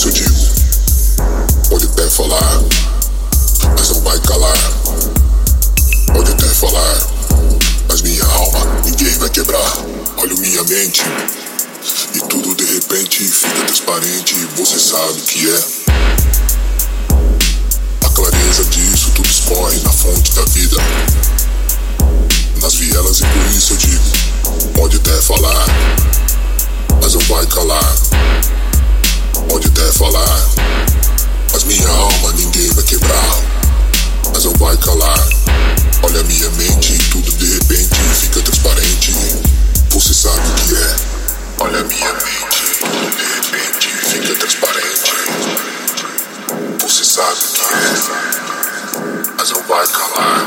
isso eu digo: pode até falar, mas não vai calar. Pode até falar, mas minha alma ninguém vai quebrar. Olho minha mente, e tudo de repente fica transparente, você sabe o que é. A clareza disso tudo escorre na fonte da vida. Nas vielas, e por isso eu digo: pode até falar, mas não vai calar. Vai calar. Olha minha mente tudo de repente fica transparente. Você sabe o que é. Olha minha mente tudo de repente fica transparente. Você sabe o que é. Mas não vai calar.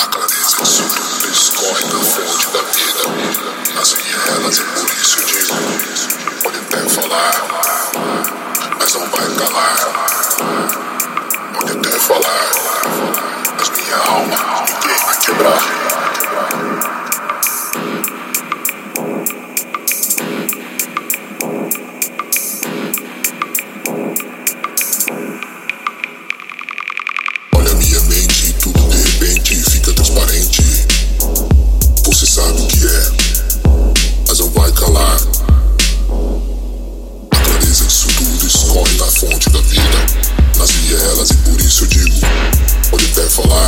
A clareza tudo escorre na fonte da vida. Nas vielas, e por isso eu digo: pode até falar, mas não vai calar quero falar, é mas minha alma ninguém vai quebrar. Olha minha mente, tudo de repente fica transparente. Você sabe o que é, mas não vai calar. A clareza disso tudo escorre na fonte da vida nas elas e por isso eu digo: pode até falar.